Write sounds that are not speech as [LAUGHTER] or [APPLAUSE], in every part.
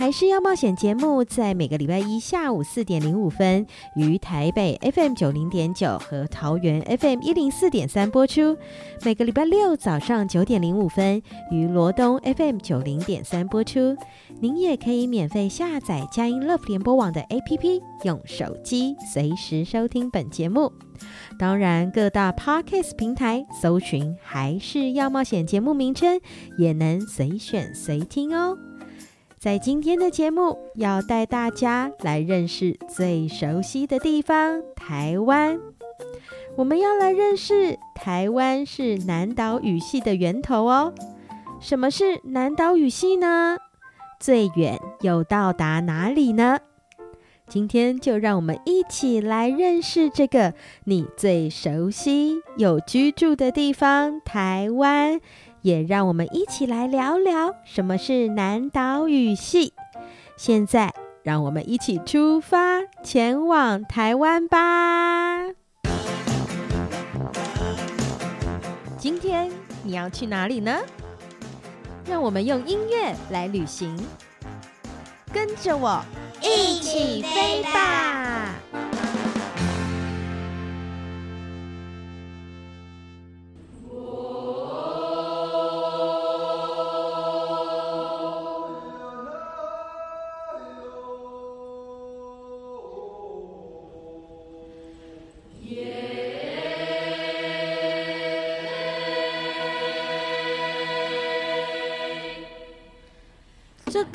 还是要冒险节目，在每个礼拜一下午四点零五分，于台北 FM 九零点九和桃园 FM 一零四点三播出；每个礼拜六早上九点零五分，于罗东 FM 九零点三播出。您也可以免费下载佳音 Love 联播网的 APP，用手机随时收听本节目。当然，各大 Podcast 平台搜寻“还是要冒险”节目名称，也能随选随听哦。在今天的节目，要带大家来认识最熟悉的地方——台湾。我们要来认识台湾是南岛语系的源头哦。什么是南岛语系呢？最远又到达哪里呢？今天就让我们一起来认识这个你最熟悉又居住的地方——台湾。也让我们一起来聊聊什么是南岛语系。现在，让我们一起出发，前往台湾吧。今天你要去哪里呢？让我们用音乐来旅行，跟着我一起飞吧。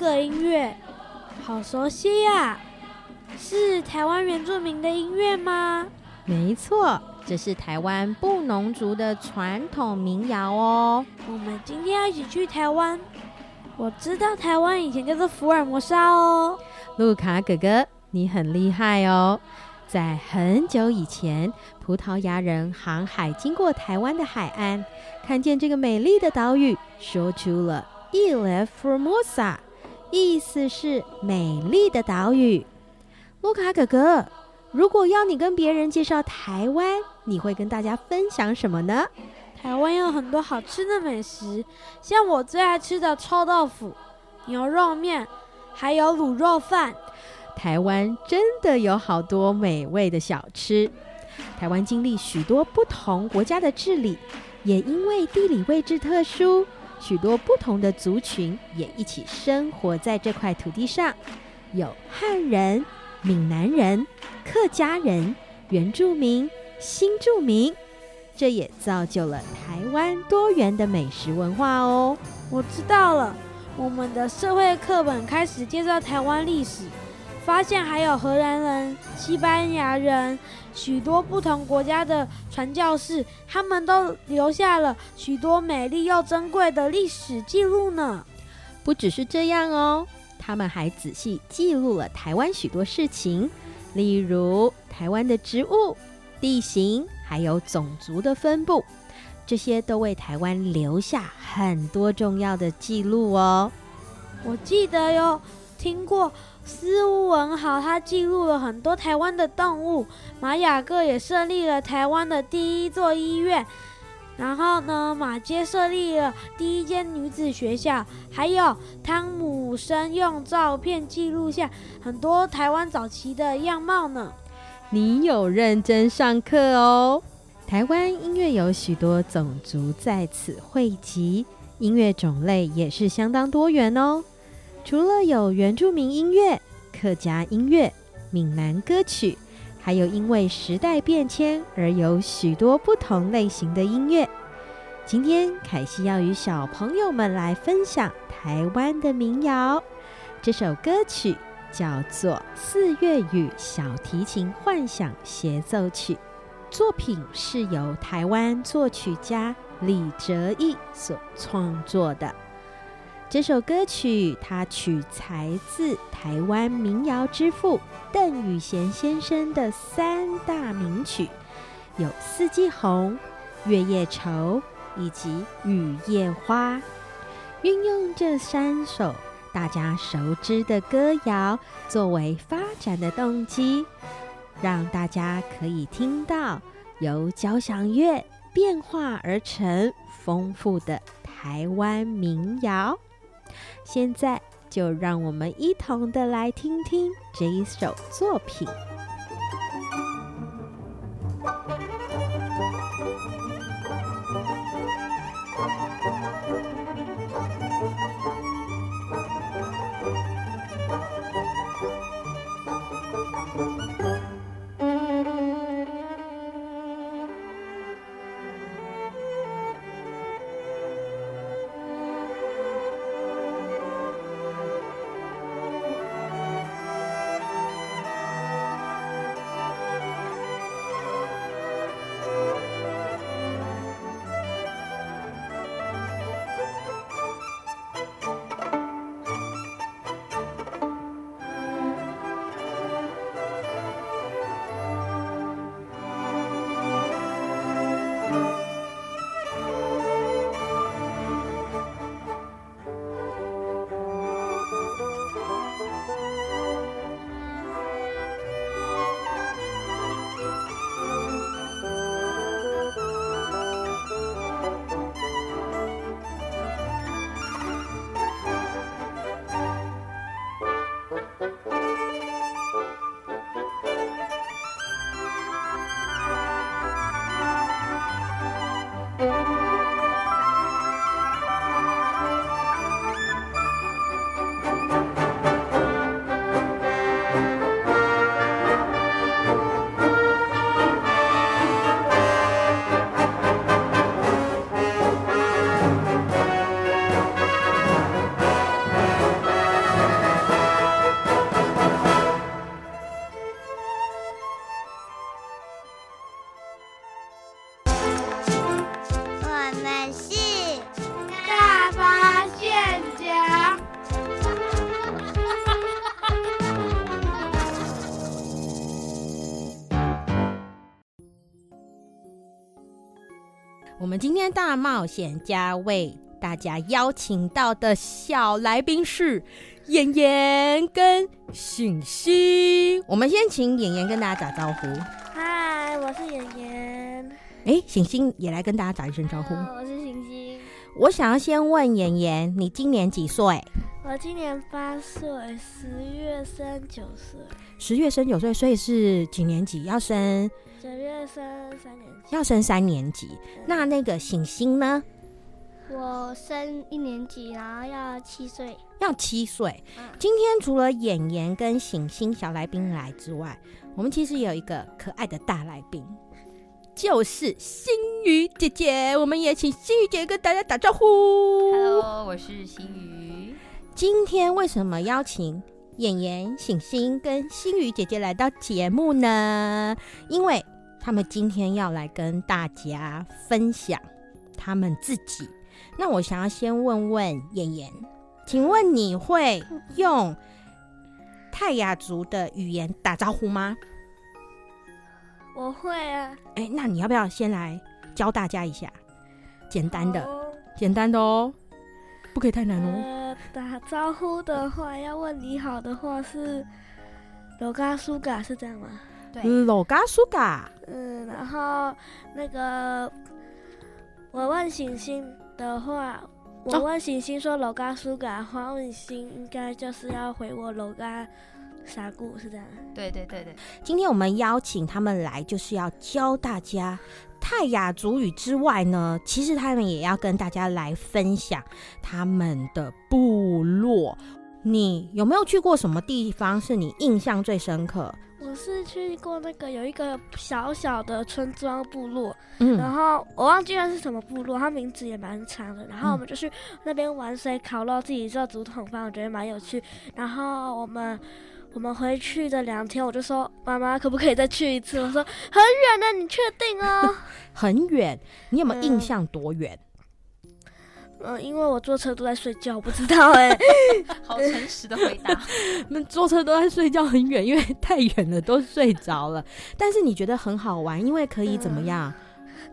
个音乐好熟悉呀，是台湾原住民的音乐吗？没错，这是台湾布农族的传统民谣哦。我们今天要一起去台湾。我知道台湾以前叫做福尔摩沙哦。路卡哥哥，你很厉害哦。在很久以前，葡萄牙人航海经过台湾的海岸，看见这个美丽的岛屿，说出了 Ilha Formosa。意思是美丽的岛屿。卢卡哥哥，如果要你跟别人介绍台湾，你会跟大家分享什么呢？台湾有很多好吃的美食，像我最爱吃的臭豆腐、牛肉面，还有卤肉饭。台湾真的有好多美味的小吃。台湾经历许多不同国家的治理，也因为地理位置特殊。许多不同的族群也一起生活在这块土地上，有汉人、闽南人、客家人、原住民、新住民，这也造就了台湾多元的美食文化哦。我知道了，我们的社会课本开始介绍台湾历史。发现还有荷兰人、西班牙人，许多不同国家的传教士，他们都留下了许多美丽又珍贵的历史记录呢。不只是这样哦，他们还仔细记录了台湾许多事情，例如台湾的植物、地形，还有种族的分布，这些都为台湾留下很多重要的记录哦。我记得哟，听过。斯文豪他记录了很多台湾的动物，马雅各也设立了台湾的第一座医院，然后呢，马街设立了第一间女子学校，还有汤姆森用照片记录下很多台湾早期的样貌呢。你有认真上课哦。台湾音乐有许多种族在此汇集，音乐种类也是相当多元哦。除了有原住民音乐、客家音乐、闽南歌曲，还有因为时代变迁而有许多不同类型的音乐。今天凯西要与小朋友们来分享台湾的民谣，这首歌曲叫做《四月雨小提琴幻想协奏曲》。作品是由台湾作曲家李哲毅所创作的。这首歌曲它取材自台湾民谣之父邓雨贤先生的三大名曲，有《四季红》、《月夜愁》以及《雨夜花》。运用这三首大家熟知的歌谣作为发展的动机。让大家可以听到由交响乐变化而成丰富的台湾民谣。现在就让我们一同的来听听这一首作品。们今天大冒险家为大家邀请到的小来宾是妍妍跟星星。我们先请妍妍跟大家打招呼。嗨，我是妍妍。哎，醒星也来跟大家打一声招呼。我是醒星。我想要先问妍妍，你今年几岁？我今年八岁，十月生九岁。十月生九岁，所以是几年级？要升？九月升三年级。要升三年级。那那个醒星呢？我升一年级，然后要七岁。要七岁。嗯。今天除了演员跟醒星小来宾来之外，我们其实有一个可爱的大来宾，就是星宇姐姐。我们也请星宇姐姐跟大家打招呼。Hello，我是星宇。今天为什么邀请演员醒星跟星宇姐姐来到节目呢？因为他们今天要来跟大家分享他们自己。那我想要先问问妍妍，请问你会用泰雅族的语言打招呼吗？我会啊。哎，那你要不要先来教大家一下？简单的，哦、简单的哦，不可以太难哦。呃、打招呼的话，要问你好的话是“罗嘎苏嘎”，是这样吗？对罗嘎苏嘎，嗯，然后那个我问星星的话，我问星星说楼嘎苏嘎的话，问星应该就是要回我楼嘎啥故是这样？对对对对。今天我们邀请他们来，就是要教大家泰雅族语之外呢，其实他们也要跟大家来分享他们的部落。你有没有去过什么地方是你印象最深刻？我是去过那个有一个小小的村庄部落，嗯，然后我忘记了是什么部落，它名字也蛮长的。然后我们就去那边玩水、烤肉，自己做竹筒饭，我觉得蛮有趣。然后我们我们回去的两天，我就说妈妈可不可以再去一次？我说很远的，你确定哦？[LAUGHS] 很远，你有没有印象多远？嗯嗯，因为我坐车都在睡觉，我不知道哎、欸。[LAUGHS] 好诚实的回答。[LAUGHS] 那坐车都在睡觉很远，因为太远了，都睡着了。但是你觉得很好玩，因为可以怎么样？嗯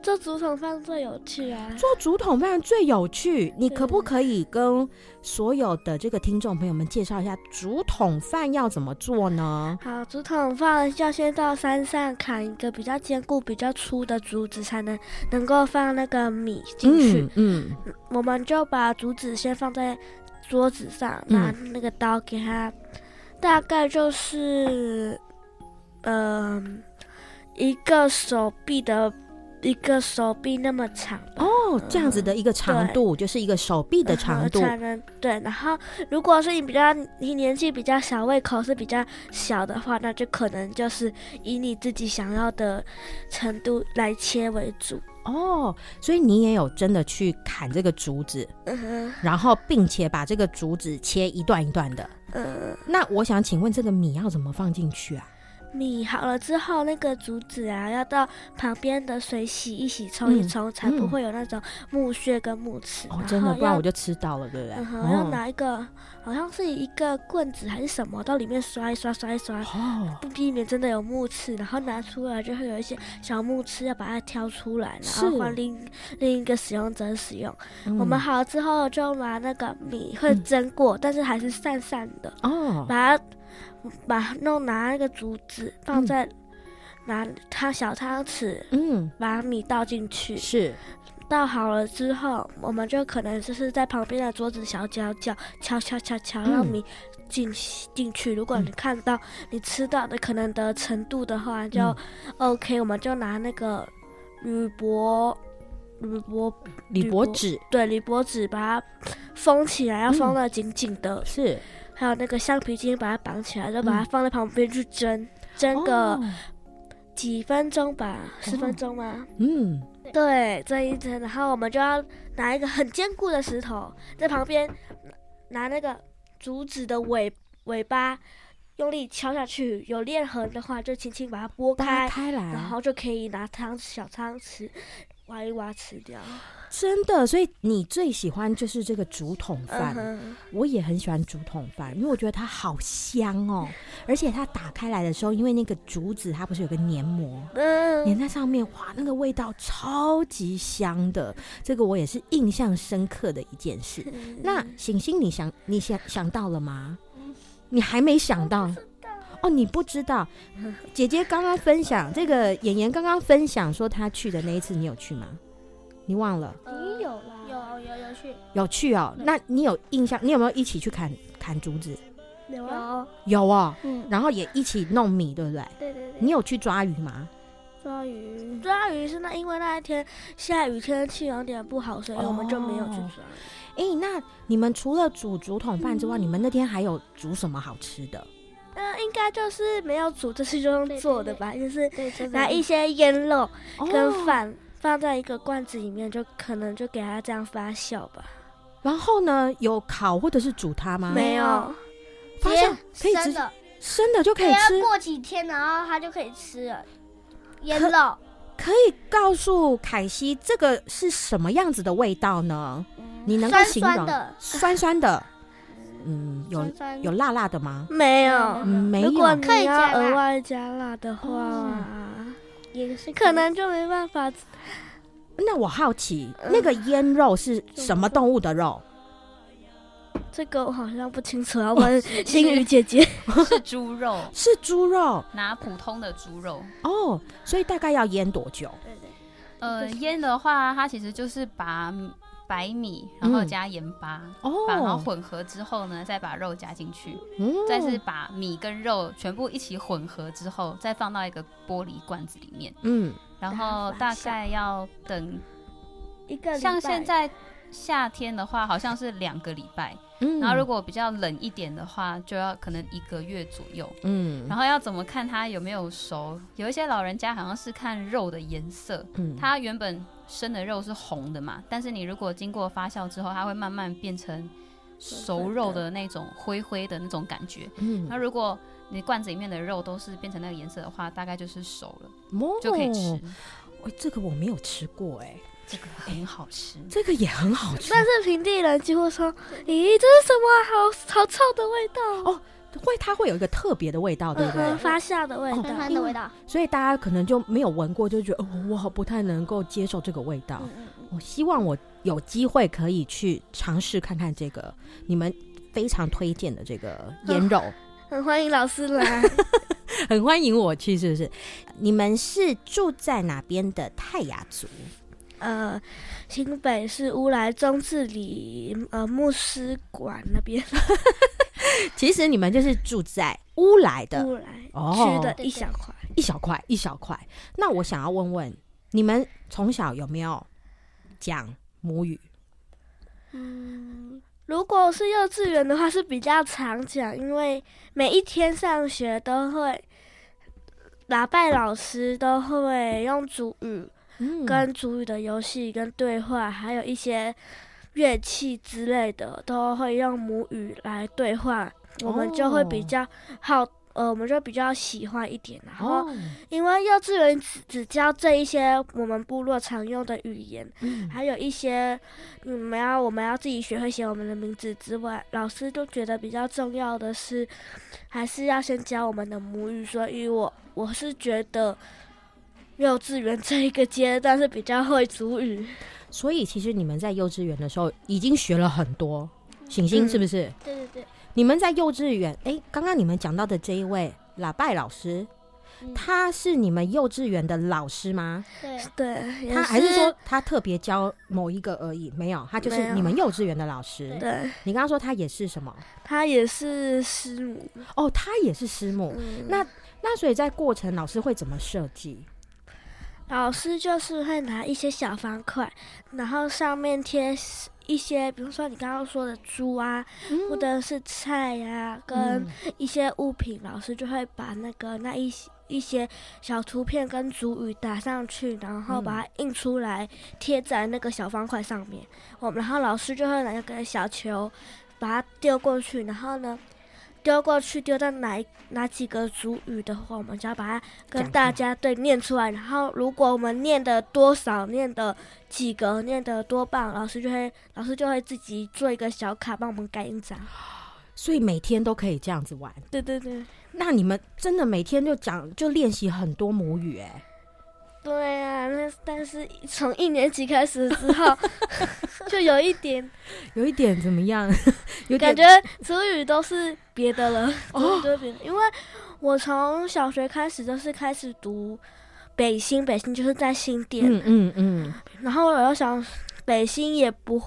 做竹筒饭最有趣啊！做竹筒饭最有趣，你可不可以跟所有的这个听众朋友们介绍一下竹筒饭要怎么做呢？好，竹筒饭要先到山上砍一个比较坚固、比较粗的竹子，才能能够放那个米进去。嗯，嗯，我们就把竹子先放在桌子上，拿那个刀给它，嗯、大概就是嗯、呃、一个手臂的。一个手臂那么长哦，这样子的一个长度，就是一个手臂的长度。才能对。然后，如果是你比较你年纪比较小，胃口是比较小的话，那就可能就是以你自己想要的程度来切为主。哦，所以你也有真的去砍这个竹子，然后并且把这个竹子切一段一段的。嗯，那我想请问，这个米要怎么放进去啊？米好了之后，那个竹子啊，要到旁边的水洗一洗、冲一冲，嗯、才不会有那种木屑跟木刺。哦，真的，不然我就吃到了，对不对？嗯哼，要拿一个，好像是一个棍子还是什么，到里面刷一刷、刷一刷，哦，不避免真的有木刺，然后拿出来就会有一些小木刺，要把它挑出来，然后换另另一个使用者使用。嗯、我们好了之后，就拿那个米会蒸过，嗯、但是还是散散的。哦，把它。把弄拿那个竹子放在拿它小汤匙，嗯，把米倒进去，是倒好了之后，我们就可能就是在旁边的桌子小角角敲敲敲敲，让你进进去。如果你看到你吃到的可能的程度的话，就 OK，我们就拿那个铝箔铝箔铝箔纸，对，铝箔纸把它封起来，要封得紧紧的，是。还有那个橡皮筋，把它绑起来，就把它放在旁边去蒸，嗯、蒸个几分钟吧，十、哦、分钟吗？嗯，对，这一层，然后我们就要拿一个很坚固的石头在旁边，拿那个竹子的尾尾巴，用力敲下去，有裂痕的话就轻轻把它拨开，开来，然后就可以拿汤小汤匙挖一挖吃掉。真的，所以你最喜欢就是这个竹筒饭。Uh. 我也很喜欢竹筒饭，因为我觉得它好香哦，而且它打开来的时候，因为那个竹子它不是有个黏膜，粘、uh huh. 在上面，哇，那个味道超级香的。这个我也是印象深刻的一件事。Uh. 那醒醒，你想你想想到了吗？你还没想到？哦，你不知道？[LAUGHS] 姐姐刚刚分享这个，妍妍刚刚分享说她去的那一次，你有去吗？你忘了？你有啦，有有有去，有去哦。那你有印象？你有没有一起去砍砍竹子？有啊，有啊。嗯，然后也一起弄米，对不对？对对对。你有去抓鱼吗？抓鱼，抓鱼是那因为那一天下雨，天气有点不好，所以我们就没有去抓。哎，那你们除了煮竹筒饭之外，你们那天还有煮什么好吃的？嗯，应该就是没有煮，这是用做的吧？就是拿一些腌肉跟饭。放在一个罐子里面，就可能就给它这样发酵吧。然后呢，有烤或者是煮它吗？没有，发酵可以吃，生的就可以吃。过几天，然后它就可以吃了。腌肉可，可以告诉凯西这个是什么样子的味道呢？嗯、你能够形容？酸酸的，酸酸的。嗯，有有辣辣的吗？没有，嗯、没有。如果你要额外加辣的话。嗯也是可能就没办法。那我好奇，嗯、那个腌肉是什么动物的肉？这个我好像不清楚，要问星宇姐姐。[LAUGHS] 是猪肉，是猪肉，拿普通的猪肉。哦，所以大概要腌多久？对对，呃，腌的话，它其实就是把白米，然后加盐巴，哦，把然后混合之后呢，再把肉加进去，嗯再是把米跟肉全部一起混合之后，再放到一个玻璃罐子里面，嗯，然后大概要等，一个像现在夏天的话，好像是两个礼拜。嗯然后如果比较冷一点的话，就要可能一个月左右。嗯，然后要怎么看它有没有熟？有一些老人家好像是看肉的颜色，嗯它原本生的肉是红的嘛，但是你如果经过发酵之后，它会慢慢变成熟肉的那种灰灰的那种感觉。嗯那如果你罐子里面的肉都是变成那个颜色的话，大概就是熟了，哦就可以吃。哎，这个我没有吃过，哎，这个很好吃。这个也很好吃，但是平地人几乎说：“咦，这是什么好好臭的味道？”哦会它会有一个特别的味道，对不对？嗯发酵的味道，的味道。所以大家可能就没有闻过，就觉得哦，我好不太能够接受这个味道。我希望我有机会可以去尝试看看这个你们非常推荐的这个腌肉，很欢迎老师来。[LAUGHS] 很欢迎我去，是不是？你们是住在哪边的泰雅族？呃，新北市乌来中治里呃牧师馆那边，[LAUGHS] 其实你们就是住在乌来的乌来哦区的一小块。一小块一小块。那我想要问问你们从小有没有讲母语？嗯，如果是幼稚园的话是比较常讲，因为每一天上学都会，喇拜老师都会用主语嗯跟主语的游戏跟对话，还有一些乐器之类的，都会用母语来对话，我们就会比较好。呃，我们就比较喜欢一点，然后哦，因为幼稚园只只教这一些我们部落常用的语言，嗯还有一些你们要我们要自己学会写我们的名字之外，老师都觉得比较重要的是，还是要先教我们的母语。所以我我是觉得幼稚园这一个阶段是比较会主语。所以其实你们在幼稚园的时候已经学了很多，醒醒是不是？对对对，你们在幼稚园，哎，刚刚你们讲到的这一位喇拜老师，嗯他是你们幼稚园的老师吗？对，对，他还是说他特别教某一个而已？没有，他就是你们幼稚园的老师。对，你刚刚说他也是什么？他也是师母。哦，他也是师母。嗯，那那所以在过程，老师会怎么设计？老师就是会拿一些小方块，然后上面贴一些，比如说你刚刚说的猪啊，或者是菜呀、啊，跟嗯。一些物品，老师就会把那个那一些一些小图片跟主语打上去，然后把它印出来贴在那个小方块上面。我然后老师就会拿一个小球，把它丢过去，然后呢，丢过去丢到哪哪几个主语的话，我们就要把它跟大家对念出来。然后如果我们念的多少，念的几个，念的多棒，老师就会老师就会自己做一个小卡帮我们盖印章。所以每天都可以这样子玩。对对对，那你们真的每天就讲就练习很多母语哎、对啊，那但是从一年级开始之后，[LAUGHS] 就有一点有一点怎么样？[LAUGHS] 有感觉词语都是别的了，哦都是别的。因为我从小学开始就是开始读北新，北新就是在新店，嗯嗯嗯，然后我又想北新也不。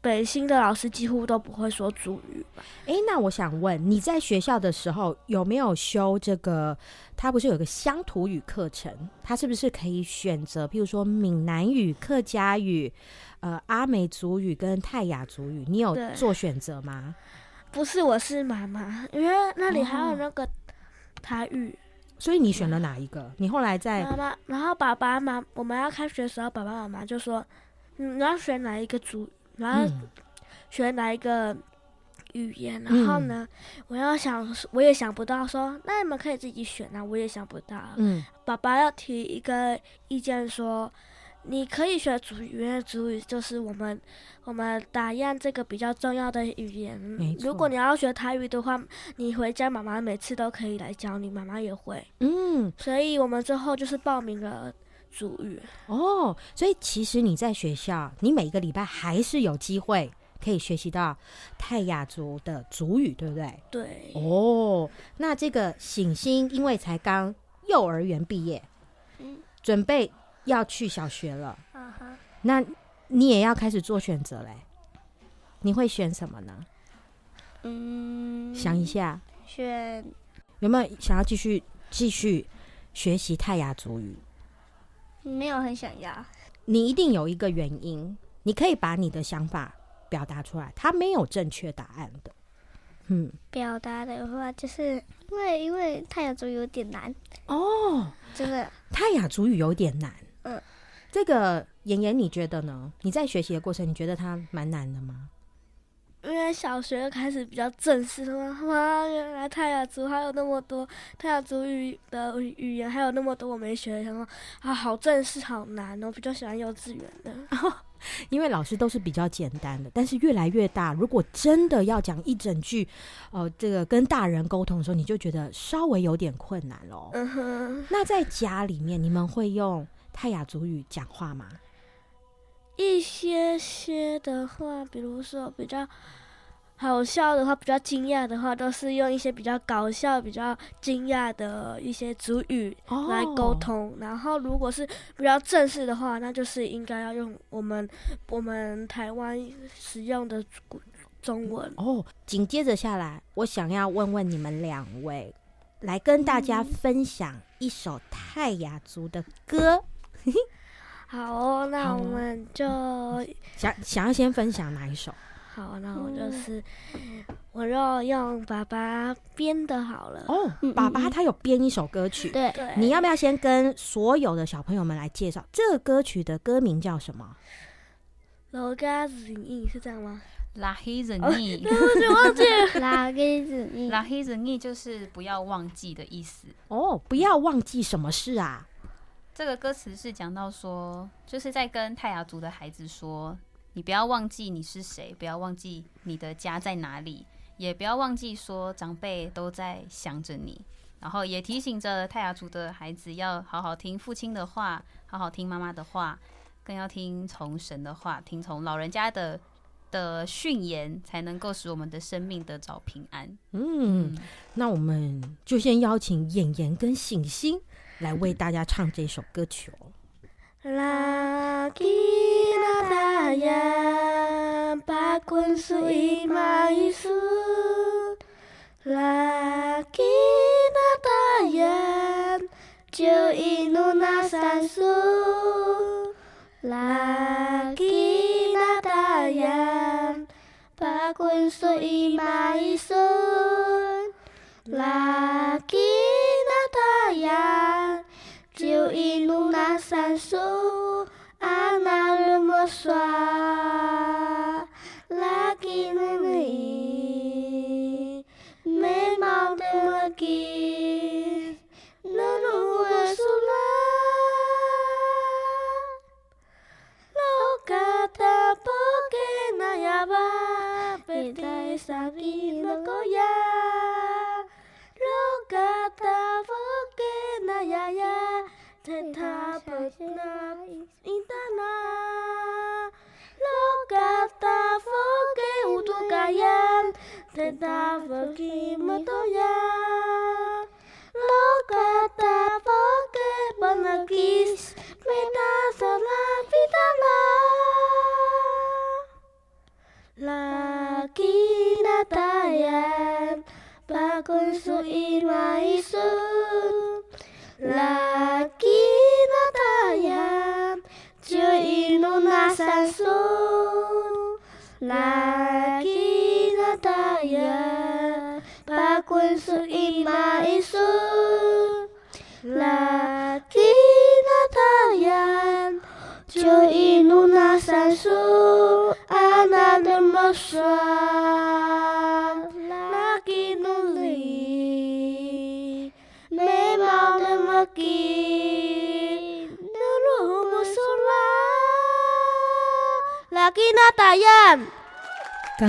北新的老师几乎都不会说主语吧？哎、那我想问，你在学校的时候有没有修这个？他不是有个乡土语课程？他是不是可以选择，譬如说闽南语、客家语、呃阿美族语跟泰雅族语？你有做选择吗？不是，我是妈妈，因为那里还有那个台语。所以你选了哪一个？你后来在妈妈，然后爸爸妈，我们要开学的时候，爸爸妈妈就说：“嗯你要选哪一个族？然后学哪一个语言？”然后呢，我要想，我也想不到说，那你们可以自己选啊，我也想不到。嗯爸爸要提一个意见说，你可以学主语，因为主语就是我们我们打样这个比较重要的语言如果你要学台语的话，你回家妈妈每次都可以来教你，妈妈也会。嗯所以我们最后就是报名了族语。哦，所以其实你在学校，你每个礼拜还是有机会可以学习到泰雅族的族语，对不对？对，哦，那这个醒星因为才刚幼儿园毕业，嗯准备要去小学了，啊哈，那你也要开始做选择嘞。你会选什么呢？嗯，想一下，选有没有想要继续继续学习泰雅族语？没有很想要。你一定有一个原因，你可以把你的想法表达出来。它没有正确答案的。嗯，表达的话，就是因为因为泰雅族有点难哦，真的。泰雅族语有点难。嗯，这个妍妍，你觉得呢？你在学习的过程，你觉得它蛮难的吗？因为小学开始比较正式了嘛，哇，原来泰雅族还有那么多泰雅族语的语言，还有那么多我没学，什么啊，好正式，好难哦。比较喜欢幼稚园的，哦，[LAUGHS] 因为老师都是比较简单的，但是越来越大，如果真的要讲一整句，哦，呃，这个跟大人沟通的时候，你就觉得稍微有点困难喽。嗯哼，那在家里面，你们会用泰雅族语讲话吗？一些些的话，比如说比较好笑的话，比较惊讶的话，都是用一些比较搞笑、比较惊讶的一些主语来沟通。Oh. 然后，如果是比较正式的话，那就是应该要用我们我们台湾使用的中文。哦，oh, 紧接着下来，我想要问问你们两位，来跟大家分享一首泰雅族的歌。[LAUGHS] 好哦，那我们就想想要先分享哪一首？好，那我就是我要用爸爸编的好了。哦，爸爸他有编一首歌曲。对，你要不要先跟所有的小朋友们来介绍这个歌曲的歌名叫什么？老嘎子意是这样吗？拉黑子意，对不起，忘记了。[LAUGHS] 拉黑子意，拉黑子意就是不要忘记的意思。哦，不要忘记什么事啊？这个歌词是讲到说，就是在跟泰雅族的孩子说，你不要忘记你是谁，不要忘记你的家在哪里，也不要忘记说长辈都在想着你，然后也提醒着泰雅族的孩子要好好听父亲的话，好好听妈妈的话，更要听从神的话，听从老人家的的训言，才能够使我们的生命得着平安。嗯，嗯，那我们就先邀请演员跟醒星。来为大家唱这首歌曲哦。拉吉那达呀，巴坤苏伊玛伊苏。拉吉那达呀，就伊努那三苏。拉吉那达呀，巴坤苏伊玛伊苏。那三叔，阿那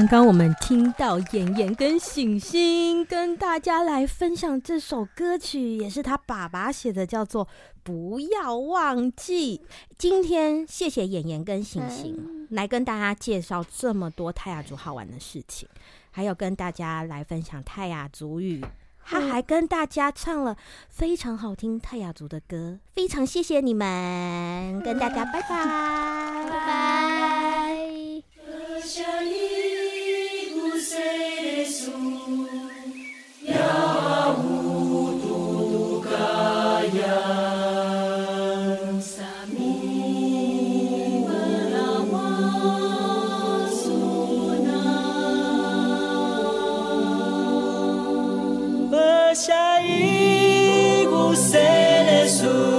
刚刚我们听到妍妍跟醒星跟大家来分享这首歌曲，也是他爸爸写的，叫做《不要忘记》。今天谢谢妍妍跟醒星来跟大家介绍这么多泰雅族好玩的事情，还有跟大家来分享泰雅族语。他还跟大家唱了非常好听泰雅族的歌，非常谢谢你们，跟大家拜拜，拜拜。九零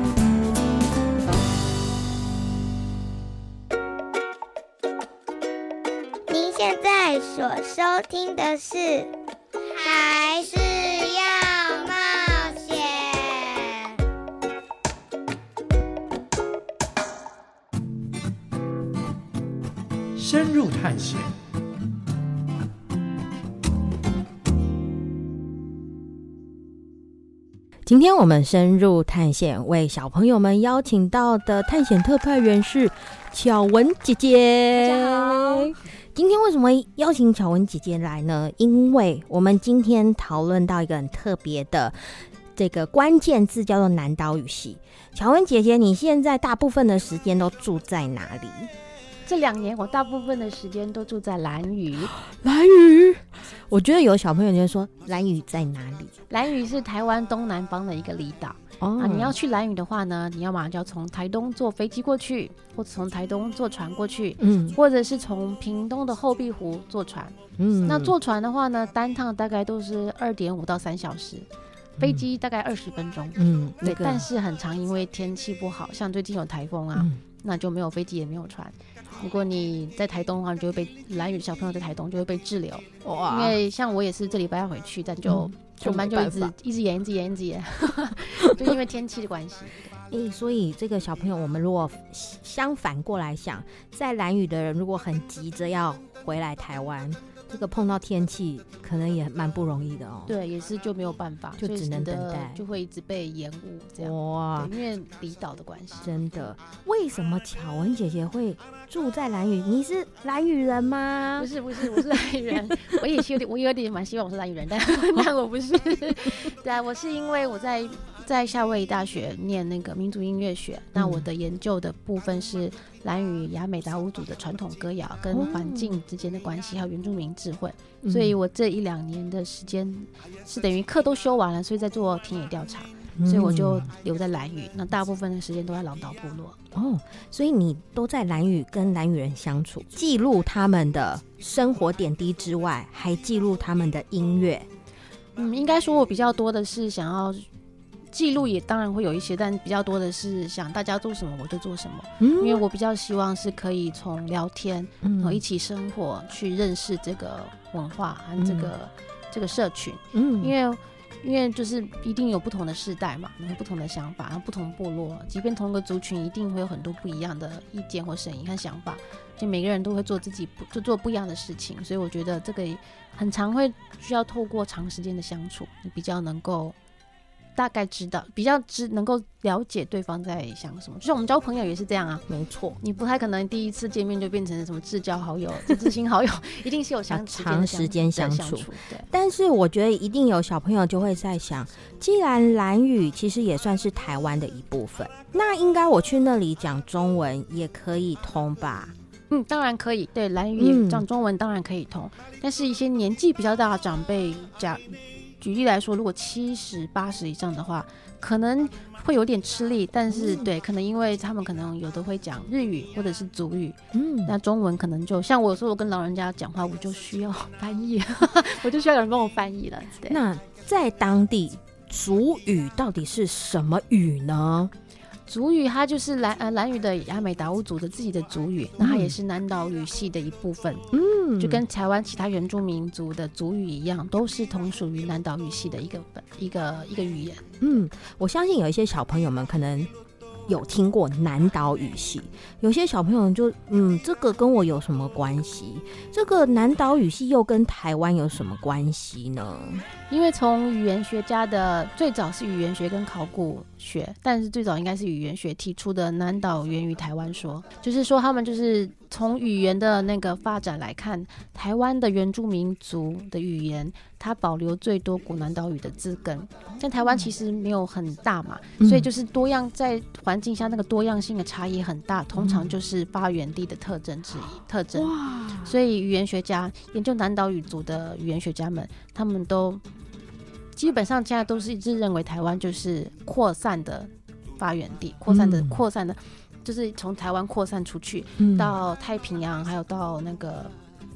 所收听的是还是要冒险，深入探险。今天我们深入探险，为小朋友们邀请到的探险特派员是巧文姐姐。今天为什么邀请巧文姐姐来呢？因为我们今天讨论到一个很特别的这个关键字，叫做南岛语系。巧文姐姐，你现在大部分的时间都住在哪里？这两年我大部分的时间都住在兰屿。[GASPS] 兰屿，我觉得有小朋友就会说兰屿在哪里？兰屿是台湾东南方的一个离岛。哦、啊，你要去兰屿的话呢，你要马上就要从台东坐飞机过去，或者从台东坐船过去，嗯，或者是从屏东的后壁湖坐船，嗯，那。坐船的话呢，单趟大概都是二点五到三小时，飞机大概二十分钟，嗯，对，那个、但是很长，因为天气不好，像最近有台风啊，嗯、那就没有飞机也没有船，如果你在台东的话，你就会被蓝雨的小朋友在台东就会被滞留。哇！因为像我也是这礼拜要回去，但就我们班就一直一直延，一直延，一直延，[LAUGHS] 就因为天气的关系。诶、欸，所以这个小朋友，我们如果相反过来想，在蓝雨的人如果很急着要回来台湾。这个碰到天气可能也蛮不容易的哦。对，也是就没有办法，就只能等待，就会一直被延误这样。哇，因为离岛的关系。真的？为什么巧文姐姐会住在兰屿？你是兰屿人吗？不是，不是，我是兰屿人。[LAUGHS] 我也是有点，我有点蛮希望我是兰屿人，但 [LAUGHS] 但我不是。[LAUGHS] 对啊，我是因为我在在夏威夷大学念那个民族音乐学，那我的研究的部分是。兰语雅美达舞族的传统歌谣跟环境之间的关系，还有原住民智慧，嗯、所以我这一两年的时间是等于课都修完了，所以在做田野调查，嗯、所以我就留在兰屿。那大部分的时间都在朗岛部落。哦，所以你都在兰屿跟兰屿人相处，记录他们的生活点滴之外，还记录他们的音乐。嗯，应该说我比较多的是想要。记录也当然会有一些，但比较多的是想大家做什么我就做什么，嗯、因为我比较希望是可以从聊天，然后一起生活去认识这个文化和这个、嗯、这个社群，嗯，因为因为就是一定有不同的世代嘛，有不同的想法，然后不同部落，即便同一个族群，一定会有很多不一样的意见或声音和想法，就每个人都会做自己不就做不一样的事情，所以我觉得这个很常会需要透过长时间的相处，你比较能够。大概知道，比较知能够了解对方在想什么，就像我们交朋友也是这样啊。没错，你不太可能第一次见面就变成什么至交好友、知心好友，[LAUGHS] 一定是有相长时间相处。相处对，但是我觉得一定有小朋友就会在想，既然蓝语其实也算是台湾的一部分，那应该我去那里讲中文也可以通吧？嗯，当然可以。对，蓝语讲中文当然可以通，嗯、但是一些年纪比较大的长辈讲。举例来说，如果七十八十以上的话，可能会有点吃力。但是，对，可能因为他们可能有的会讲日语或者是族语，嗯，那中文可能就像我有时候我跟老人家讲话，我就需要翻译，[LAUGHS] 我就需要有人帮我翻译了。对，那在当地，族语到底是什么语呢？族语它就是兰呃兰屿的雅美达悟族的自己的族语，那它也是南岛语系的一部分，嗯，就跟台湾其他原住民族的族语一样，都是同属于南岛语系的一个本一个一个语言。嗯，我相信有一些小朋友们可能有听过南岛语系，有些小朋友就嗯，这个跟我有什么关系？这个南岛语系又跟台湾有什么关系呢？因为从语言学家的最早是语言学跟考古学，但是最早应该是语言学提出的南岛源于台湾说，就是说他们就是从语言的那个发展来看，台湾的原住民族的语言，它保留最多古南岛语的字根，但台湾其实没有很大嘛，所以就是多样在环境下那个多样性的差异很大，通常就是发源地的特征之一特征。所以语言学家研究南岛语族的语言学家们，他们都。基本上现在都是一致认为台湾就是扩散的发源地，扩散的扩散的，就是从台湾扩散出去到太平洋，还有到那个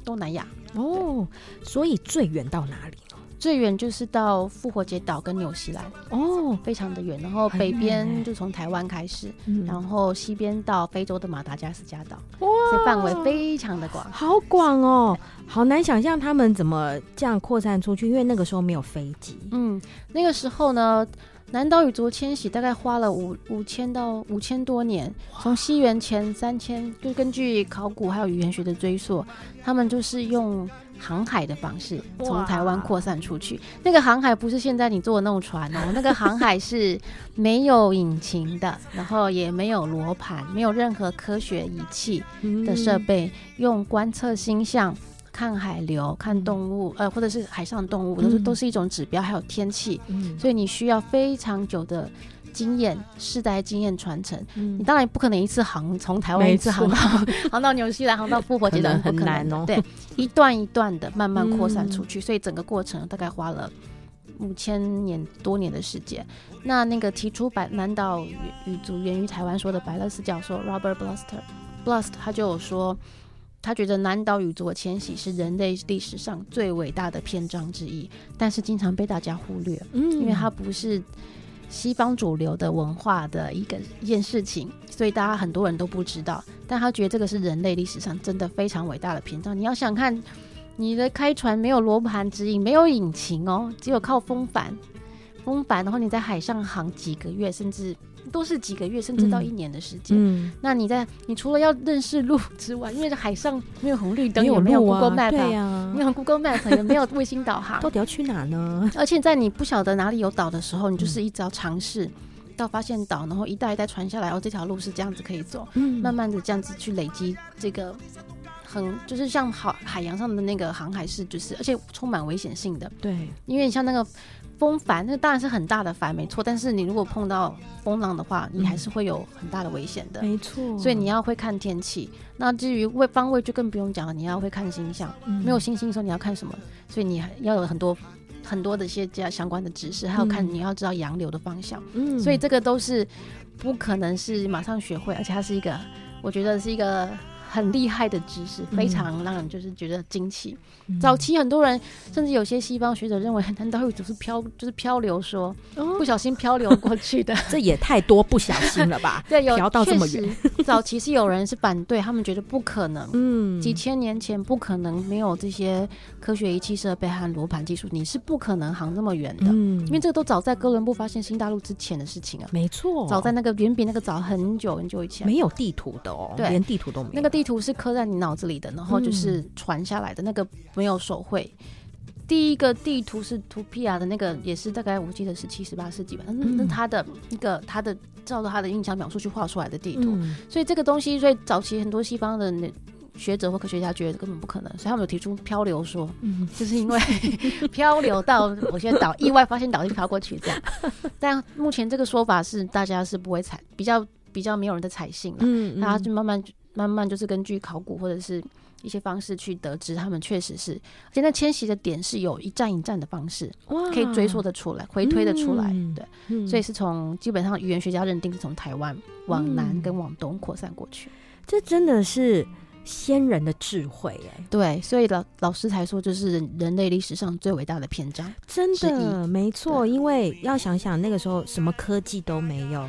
东南亚。哦，所以最远到哪里？最远就是到复活节岛跟纽西兰哦，非常的远。然后北边就从台湾开始，然后西边到非洲的马达加斯加岛，哇，这范围非常的广，好广哦，好难想象他们怎么这样扩散出去，因为那个时候没有飞机。嗯，那个时候呢，南岛语族迁徙大概花了五五千到五千多年，从西元前三千，就根据考古还有语言学的追溯，他们就是用。航海的方式从台湾扩散出去，那个航海不是现在你坐的那种船哦，[LAUGHS] 那个航海是没有引擎的，然后也没有罗盘，没有任何科学仪器的设备，用观测星象、看海流、看动物，呃，或者是海上动物，都是都是一种指标，还有天气，所以你需要非常久的。经验世代经验传承，嗯、你当然不可能一次航从台湾一次航到 [LAUGHS] 航到纽西兰，航到复活节岛，很难哦。对，一段一段的慢慢扩散出去，嗯、所以整个过程大概花了五千年多年的时间。那那个提出白南岛语语族源于台湾说的白乐斯教授 Robert Blaster Blast，他就有说，他觉得南岛语族的迁徙是人类历史上最伟大的篇章之一，但是经常被大家忽略，嗯，因为它不是。西方主流的文化的一个一件事情，所以大家很多人都不知道。但他觉得这个是人类历史上真的非常伟大的篇章。你要想看，你的开船没有罗盘指引，没有引擎哦，只有靠风帆，风帆，然后你在海上航几个月，甚至。都是几个月，甚至到一年的时间。嗯，那你在你除了要认识路之外，因为海上没有红绿灯，也没有 Google Map，对呀，没有 Google Map，也没有卫星导航，[LAUGHS] 到底要去哪呢？[LAUGHS] 而且在你不晓得哪里有岛的时候，你就是一直要尝试到发现岛，然后一代一代传下来，哦，这条路是这样子可以走，嗯，慢慢的这样子去累积这个很就是像海海洋上的那个航海是就是，而且充满危险性的，对，因为你像那个。风帆那当然是很大的帆，没错。但是你如果碰到风浪的话，你还是会有很大的危险的，没错。所以你要会看天气。那至于位方位就更不用讲了，你要会看星象。嗯、没有星星的时候你要看什么？所以你还要有很多很多的一些这相关的知识，还有看你要知道洋流的方向。嗯，所以这个都是不可能是马上学会，而且它是一个，我觉得是一个。很厉害的知识，非常让人就是觉得惊奇。嗯、早期很多人，甚至有些西方学者认为，南岛语族是漂，就是漂流说，哦、不小心漂流过去的，[LAUGHS] 这也太多不小心了吧？[LAUGHS] 对，有漂到这么远。早期是有人是反对，他们觉得不可能。[LAUGHS] 嗯，几千年前不可能没有这些科学仪器设备和罗盘技术，你是不可能航这么远的。嗯，因为这个都早在哥伦布发现新大陆之前的事情啊。没错，早在那个远比那个早很久很久以前，没有地图的哦，对，连地图都没有。那个地图是刻在你脑子里的，然后就是传下来的、嗯、那个没有手绘。第一个地图是图皮亚的那个，也是大概我记得是七十八世纪吧。那那他的那个他的照着他的印象描述去画出来的地图，嗯、所以这个东西，所以早期很多西方的学者或科学家觉得根本不可能，所以他们有提出漂流说，嗯、就是因为 [LAUGHS] 漂流到某些岛，意外发现岛就飘过去这样。但目前这个说法是大家是不会采，比较比较没有人在采信了，嗯，大家就慢慢。慢慢就是根据考古或者是一些方式去得知，他们确实是现在迁徙的点是有一站一站的方式，哇可以追溯的出来，回推的出来，嗯、对，嗯、所以是从基本上语言学家认定是从台湾往南跟往东扩散过去，这真的是先人的智慧哎，对，所以老老师才说这是人人类历史上最伟大的篇章，真的没错，因为要想想那个时候什么科技都没有。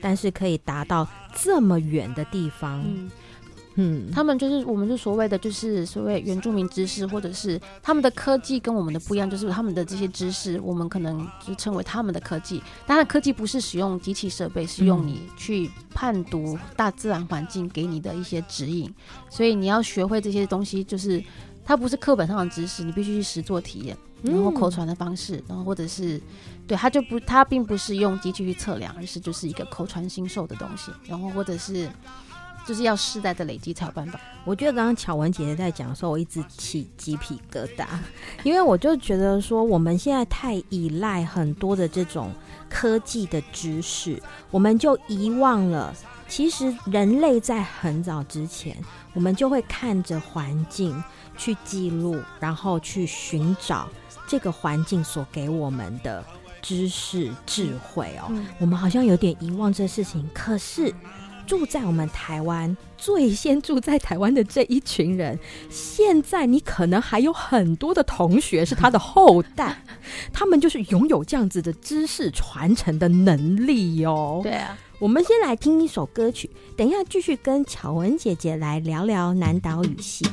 但是可以达到这么远的地方，嗯，嗯，他们就是我们就所谓的就是所谓原住民知识，或者是他们的科技跟我们的不一样，就是他们的这些知识，我们可能就称为他们的科技。当然，科技不是使用机器设备，是用你去判读大自然环境给你的一些指引。所以你要学会这些东西，就是它不是课本上的知识，你必须去实做体验。然后口传的方式，然后或者是，对，它就不，它并不是用机器去测量，而是就是一个口传心授的东西。然后或者是，就是要世代的累积才有办法。我觉得刚刚巧文姐姐在讲的时候，我一直起鸡皮疙瘩，因为我就觉得说，我们现在太依赖很多的这种科技的知识，我们就遗忘了，其实人类在很早之前，我们就会看着环境去记录，然后去寻找。这个环境所给我们的知识智慧哦，嗯、我们好像有点遗忘这事情。可是住在我们台湾，最先住在台湾的这一群人，现在你可能还有很多的同学是他的后代，[LAUGHS] 他们就是拥有这样子的知识传承的能力哦。对啊，我们先来听一首歌曲，等一下继续跟巧文姐姐来聊聊南岛语系。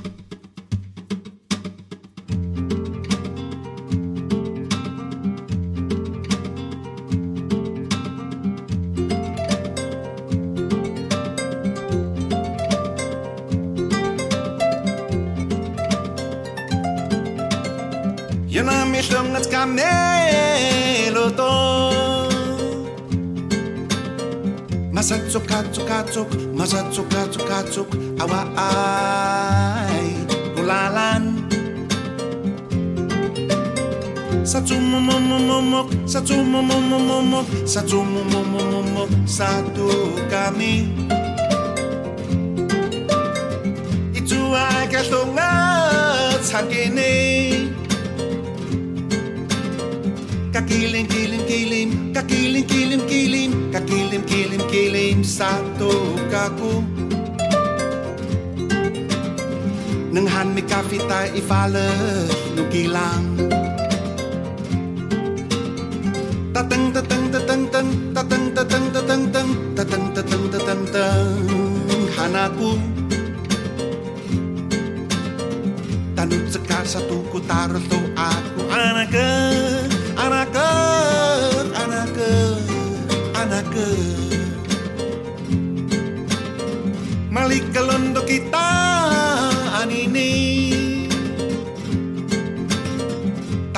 משום נץ קמל אותו מזה צוקה צוקה צוק מזה צוקה צוקה צוק הוואי פוללן סצומומומומוק סצומומומומוק סצומומומומוק סדוקמי יצוע גשתו לצחקני Kilim, kilim, kilim, kakilim kilim, kilim, kilim, kilim, kilim, kilim, satu kaku. Nenghan mi kafita ifale nu kilang. Tateng, tateng, tateng, teng, tateng, tateng, tateng, teng, tateng, tateng, tateng, teng, hanaku. Tanut sekar satu ku taruh tu aku anakan.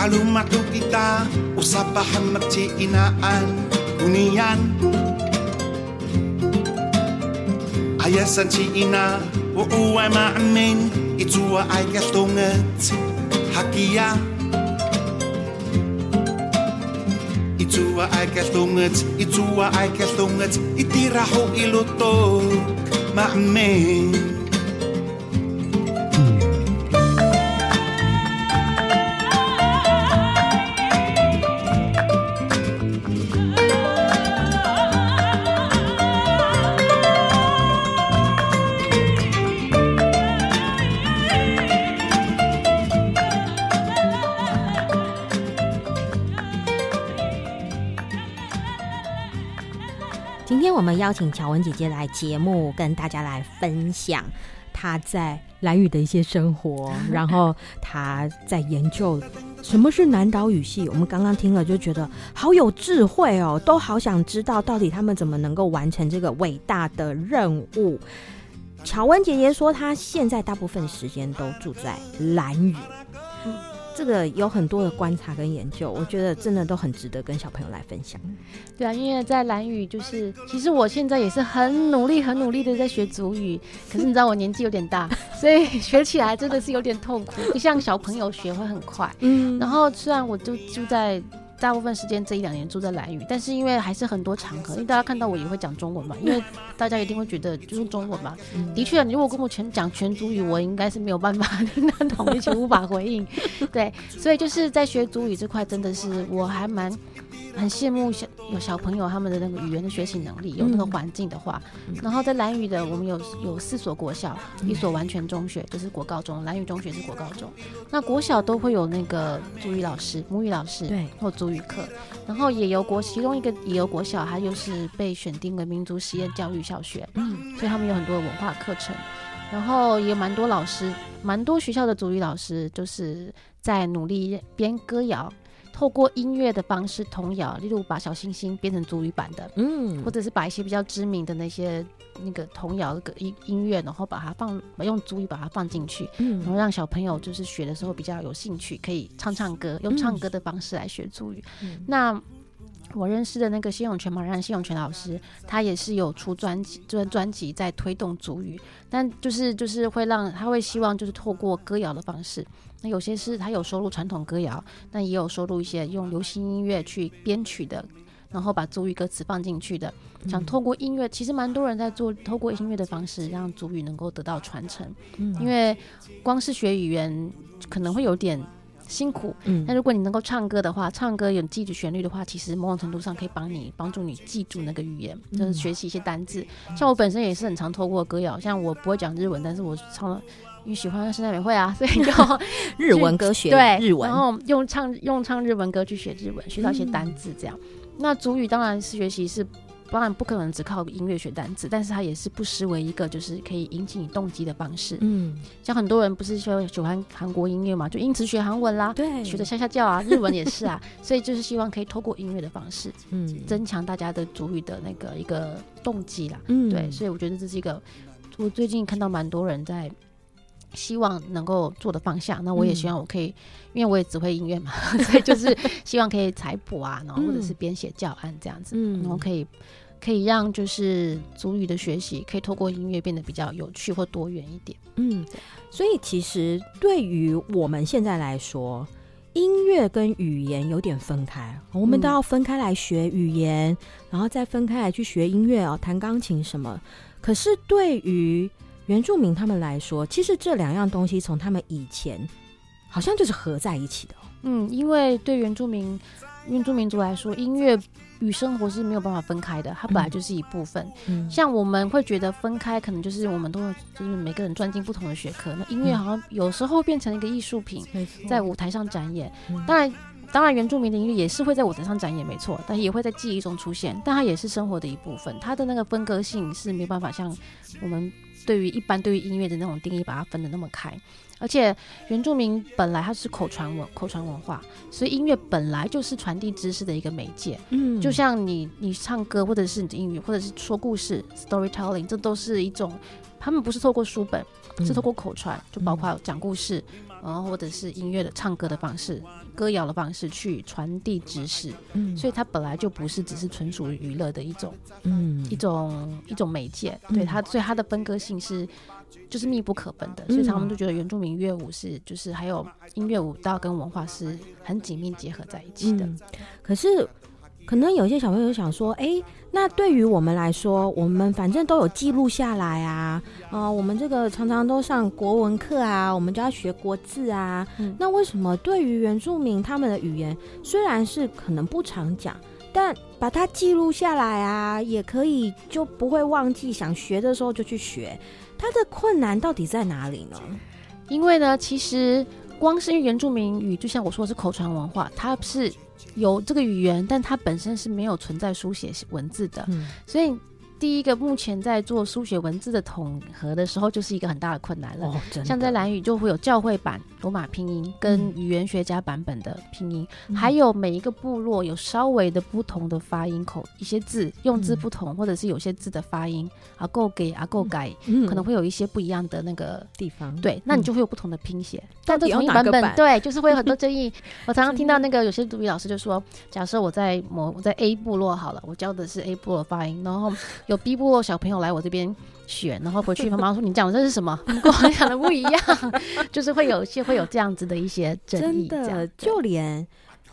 Talumatu kita usapahan magciinaan Uniyan Ayasan si ina Uuwa maamin Itua ay katungat Hakiya Itua ay katungat Itua ay katungat Itiraho ilutok Maamin 我们邀请乔文姐姐来节目，跟大家来分享她在蓝屿的一些生活，然后她在研究什么是南岛语系。我们刚刚听了就觉得好有智慧哦，都好想知道到底他们怎么能够完成这个伟大的任务。乔文姐姐说，她现在大部分时间都住在蓝屿。这个有很多的观察跟研究，我觉得真的都很值得跟小朋友来分享。对啊，因为在蓝雨，就是其实我现在也是很努力、很努力的在学祖语。可是你知道我年纪有点大，所以 [LAUGHS] 学起来真的是有点痛苦，不像小朋友学会很快。嗯，然后虽然我就住在。大部分时间这一两年住在蓝屿，但是因为还是很多场合，因为大家看到我也会讲中文嘛，因为大家一定会觉得就是中文嘛。嗯、的确，你如果跟我全讲全族语，我应该是没有办法听得懂，而且无法回应。对，所以就是在学族语这块，真的是我还蛮。很羡慕小有小朋友他们的那个语言的学习能力，有那个环境的话，嗯、然后在蓝屿的我们有有四所国小，嗯、一所完全中学就是国高中，蓝屿中学是国高中。那国小都会有那个主语老师、母语老师，对，或主语课。然后也有国其中一个也有国小，它又是被选定为民族实验教育小学，嗯，所以他们有很多的文化课程。然后也有蛮多老师，蛮多学校的主语老师就是在努力编歌谣。透过音乐的方式童谣，例如把小星星变成主语版的，嗯，或者是把一些比较知名的那些那个童谣的音音乐，然后把它放用主语把它放进去，嗯，然后让小朋友就是学的时候比较有兴趣，可以唱唱歌，用唱歌的方式来学主语。嗯、那我认识的那个谢永泉马让谢永泉老师，他也是有出专辑专专辑在推动主语，但就是就是会让他会希望就是透过歌谣的方式。那有些是他有收录传统歌谣，但也有收录一些用流行音乐去编曲的，然后把族语歌词放进去的。想透过音乐，其实蛮多人在做，透过音乐的方式让族语能够得到传承。嗯，因为光是学语言可能会有点辛苦，嗯，那如果你能够唱歌的话，唱歌有记住旋律的话，其实某种程度上可以帮你帮助你记住那个语言，就是学习一些单字。像我本身也是很常透过歌谣，像我不会讲日文，但是我唱了。因为喜欢圣诞美会啊，所以 [LAUGHS] 就日文歌学对日文，然后用唱用唱日文歌去学日文，学到一些单字这样。嗯、那主语当然是学习是，当然不可能只靠音乐学单字，但是它也是不失为一个就是可以引起你动机的方式。嗯，像很多人不是说喜欢韩国音乐嘛，就因此学韩文啦，对，学的吓吓叫啊，日文也是啊，[LAUGHS] 所以就是希望可以透过音乐的方式，嗯，增强大家的主语的那个一个动机啦。嗯，对，所以我觉得这是一个我最近看到蛮多人在。希望能够做的方向，那我也希望我可以，嗯、因为我也只会音乐嘛，[LAUGHS] 所以就是希望可以采谱啊，然后或者是编写教案这样子，嗯、然后可以可以让就是主语的学习可以透过音乐变得比较有趣或多元一点。嗯，所以其实对于我们现在来说，音乐跟语言有点分开，我们都要分开来学语言，嗯、然后再分开来去学音乐哦，弹钢琴什么。可是对于原住民他们来说，其实这两样东西从他们以前好像就是合在一起的。嗯，因为对原住民原住民族来说，音乐与生活是没有办法分开的，它本来就是一部分。嗯，像我们会觉得分开，可能就是我们都就是每个人钻进不同的学科。那音乐好像有时候变成一个艺术品，在舞台上展演。当然。当然原住民的音乐也是会在舞台上展演，没错，但也会在记忆中出现，但它也是生活的一部分。它的那个分割性是没办法像我们对于一般对于音乐的那种定义把它分的那么开。而且原住民本来它是口传文口传文化，所以音乐本来就是传递知识的一个媒介。嗯，就像你你唱歌或者是你的英语或者是说故事 storytelling，这都是一种，他们不是透过书本，是透过口传，嗯、就包括讲故事。然后或者是音乐的唱歌的方式、歌谣的方式去传递知识，嗯，所以它本来就不是只是纯属于娱乐的一种，嗯，一种一种媒介，嗯、对它，所以它的分割性是就是密不可分的，嗯、所以他们都觉得原住民乐舞是就是还有音乐舞蹈跟文化是很紧密结合在一起的，嗯、可是。可能有些小朋友想说，哎、欸，那对于我们来说，我们反正都有记录下来啊，啊、呃，我们这个常常都上国文课啊，我们就要学国字啊。嗯、那为什么对于原住民他们的语言，虽然是可能不常讲，但把它记录下来啊，也可以就不会忘记，想学的时候就去学。它的困难到底在哪里呢？因为呢，其实光是因为原住民语，就像我说的是口传文化，它是。有这个语言，但它本身是没有存在书写文字的，嗯、所以。第一个，目前在做书写文字的统合的时候，就是一个很大的困难了。哦、像在蓝语就会有教会版罗马拼音跟语言学家版本的拼音，嗯、还有每一个部落有稍微的不同的发音口，一些字用字不同，嗯、或者是有些字的发音啊够给啊够改，嗯、可能会有一些不一样的那个地方。对，那你就会有不同的拼写。嗯、但这同一版本，对，就是会有很多争议。我常常听到那个 [LAUGHS] 有些族语老师就说，假设我在某我在 A 部落好了，我教的是 A 部落发音，然后。有逼迫小朋友来我这边选，然后回去妈妈说：“你讲的这是什么？[LAUGHS] 跟我讲的不一样。[LAUGHS] ”就是会有一些会有这样子的一些争议。真的，就连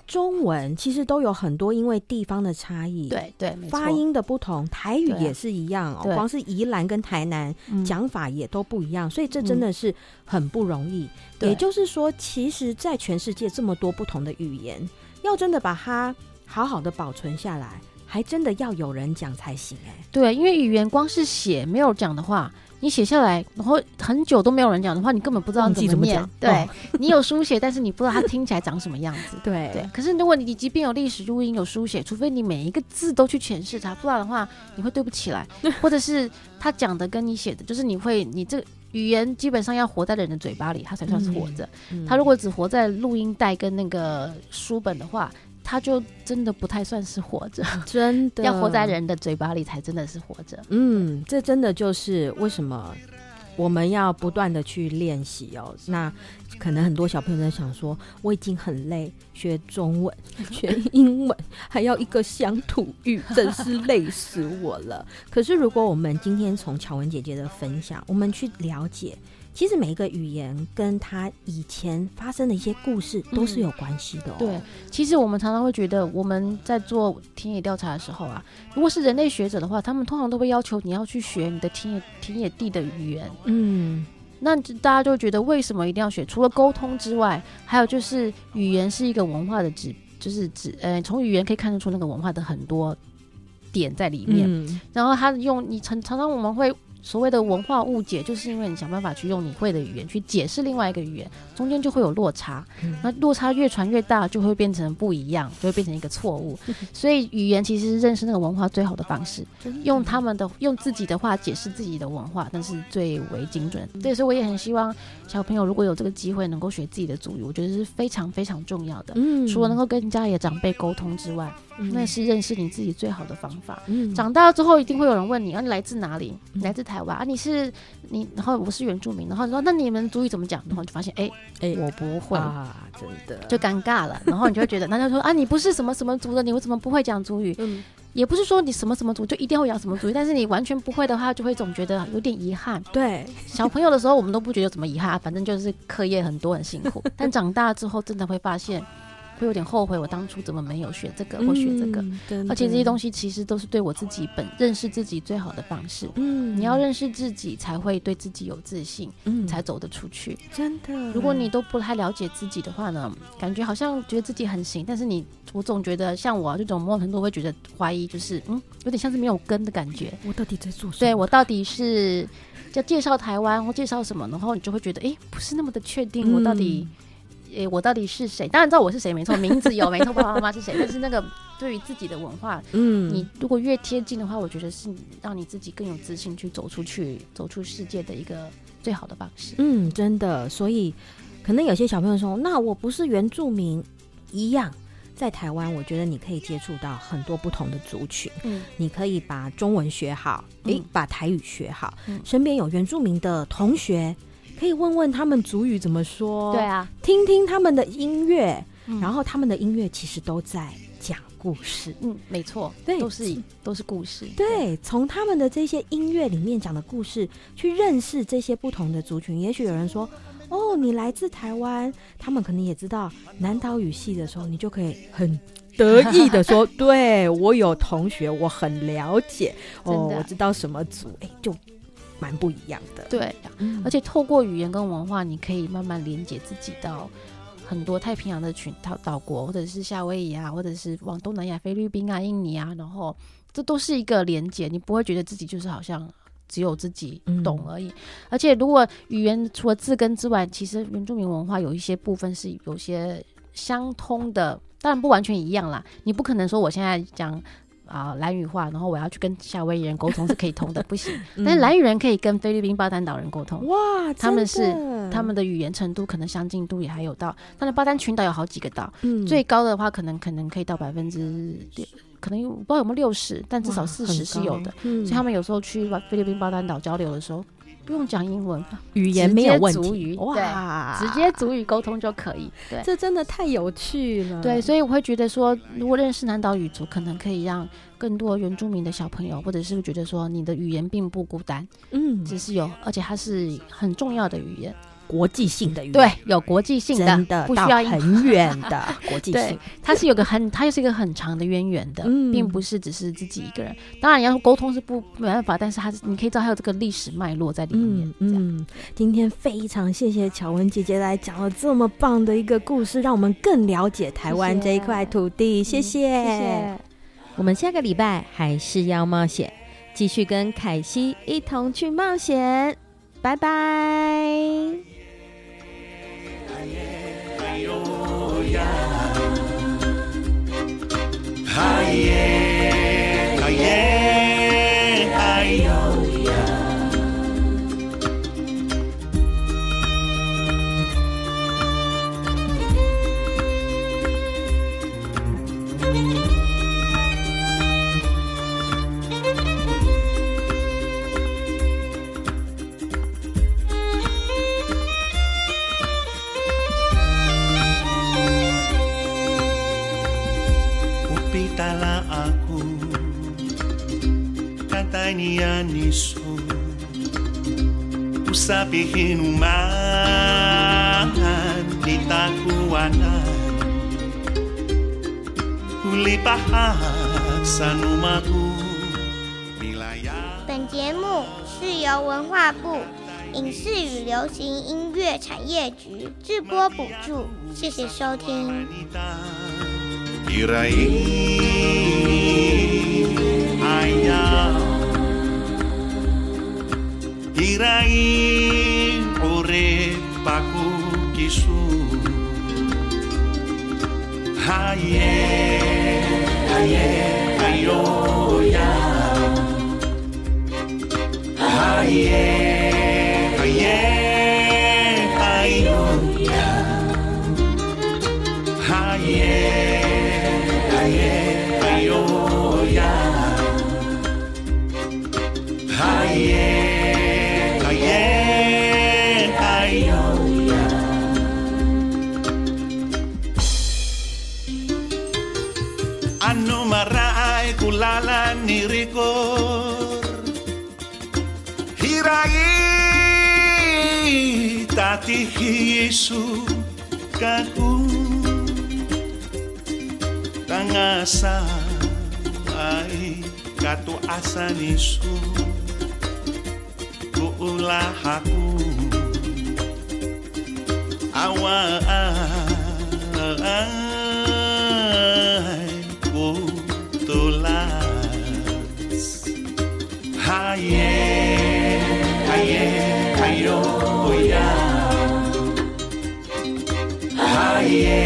中文其实都有很多因为地方的差异，对对，发音的不同，台语也是一样哦。光是宜兰跟台南讲法也都不一样，所以这真的是很不容易。也就是说，其实，在全世界这么多不同的语言，要真的把它好好的保存下来。还真的要有人讲才行哎、欸，对，因为语言光是写没有讲的话，你写下来，然后很久都没有人讲的话，你根本不知道怎么念。么对，哦、[LAUGHS] 你有书写，但是你不知道它听起来长什么样子。[LAUGHS] 对对。可是如果你即便有历史录音有书写，除非你每一个字都去诠释它，不然的话你会对不起来，[LAUGHS] 或者是他讲的跟你写的，就是你会你这语言基本上要活在人的嘴巴里，它才算是活着。他、如果只活在录音带跟那个书本的话。他就真的不太算是活着，真的要活在人的嘴巴里才真的是活着。嗯，这真的就是为什么我们要不断的去练习哦。那可能很多小朋友在想说，我已经很累，学中文、[LAUGHS] 学英文，还要一个乡土语，真是累死我了。可是如果我们今天从乔文姐姐的分享，我们去了解。其实每一个语言跟他以前发生的一些故事都是有关系的哦。对，其实我们常常会觉得我们在做田野调查的时候啊，如果是人类学者的话，他们通常都会要求你要去学你的田野田野地的语言。嗯，那大家就觉得为什么一定要学？除了沟通之外，还有就是语言是一个文化的指，就是指呃，从语言可以看得出那个文化的很多点在里面。嗯，然后他用你常常常我们会。所谓的文化误解，就是因为你想办法去用你会的语言去解释另外一个语言，中间就会有落差。嗯、那落差越传越大，就会变成不一样，就会变成一个错误。[LAUGHS] 所以语言其实是认识那个文化最好的方式，用他们的用自己的话解释自己的文化，那是最为精准。对，所以我也很希望小朋友如果有这个机会能够学自己的祖语，我觉得是非常非常重要的。嗯，除了能够跟家里的长辈沟通之外。那是认识你自己最好的方法。嗯，长大之后，一定会有人问你啊，你来自哪里？你来自台湾啊？你是你，然后我是原住民，然后你说那你们族语怎么讲？然后就发现，哎哎，我不会啊，真的就尴尬了。然后你就会觉得，那就说啊，你不是什么什么族的，你为什么不会讲族语？嗯，也不是说你什么什么族就一定会讲什么族语，但是你完全不会的话，就会总觉得有点遗憾。对，小朋友的时候我们都不觉得有什么遗憾，反正就是课业很多很辛苦。[LAUGHS] 但长大之后，真的会发现。会有点后悔，我当初怎么没有学这个或学这个？嗯、而且这些东西其实都是对我自己本认识自己最好的方式。嗯，你要认识自己，才会对自己有自信，嗯，才走得出去。真的，如果你都不太了解自己的话呢，感觉好像觉得自己很行，但是你，我总觉得像我这种某种程度会觉得怀疑，就是嗯，有点像是没有根的感觉。我到底在做什么？对，我到底是要介绍台湾或介绍什么？然后你就会觉得，哎，不是那么的确定，我到底。诶，我到底是谁？当然知道我是谁，没错，名字有没错，爸爸妈妈是谁？但是那个对于自己的文化，嗯，你如果越贴近的话，我觉得是让你自己更有自信去走出去，走出世界的一个最好的方式。嗯，真的。所以可能有些小朋友说，那我不是原住民一样。在台湾，我觉得你可以接触到很多不同的族群。嗯，你可以把中文学好，诶、欸，把台语学好。嗯，身边有原住民的同学，可以问问他们族语怎么说。对啊，听听他们的音乐，嗯，然后他们的音乐其实都在讲故事。嗯，没错，对，都是都是故事。对，从他们的这些音乐里面讲的故事，去认识这些不同的族群。也许有人说。哦，你来自台湾，他们可能也知道南岛语系的时候，你就可以很得意的说：“ [LAUGHS] 对，我有同学，我很了解哦，我知道什么族，哎，就蛮不一样的。”对，嗯，而且透过语言跟文化，你可以慢慢连接自己到很多太平洋的群岛岛国，或者是夏威夷啊，或者是往东南亚菲律宾啊、印尼啊，然后这都是一个连接，你不会觉得自己就是好像。只有自己懂而已，嗯、而且如果语言除了字根之外，其实原住民文化有一些部分是有些相通的，当然不完全一样啦。你不可能说我现在讲啊蓝语话，然后我要去跟夏威夷人沟通是可以通的，不行。[LAUGHS] 但是兰语人可以跟菲律宾巴丹岛人沟通，哇，他们是他们的语言程度可能相近度也还有到，但是巴丹群岛有好几个岛，嗯，最高的话可能可能可以到百分之六。可能不知道有没有六十，但至少四十是有的。所以他们有时候去菲律宾巴丹岛交流的时候，不用讲英文，语言没有问题，哇，直接足语沟通就可以。对，这真的太有趣了。对，所以我会觉得说，如果认识南岛语族，可能可以让更多原住民的小朋友，或者是觉得说你的语言并不孤单，嗯，只是有，而且它是很重要的语言。国际性的语言，对，有国际性的，真的不需要很远的 [LAUGHS] 国际性。它是有个很，它又是一个很长的渊源的，嗯，并不是只是自己一个人。当然，要沟通是不没办法，但是它是你可以知道它有这个历史脉络在里面。嗯，嗯，今天非常谢谢巧文姐姐来讲了这么棒的一个故事，让我们更了解台湾这一块土地。谢谢，谢谢。谢谢。我们下个礼拜还是要冒险，继续跟凯西一同去冒险。拜拜。嗨耶，本节目是由文化部影视与流行音乐产业局直播补助，谢谢收听。Tirai ore paku kisu. Haie, haie, haioia Haie, haie Su kakung tangasa ai katu asa nisu kuulah aku awa ah, ah, ah. yeah.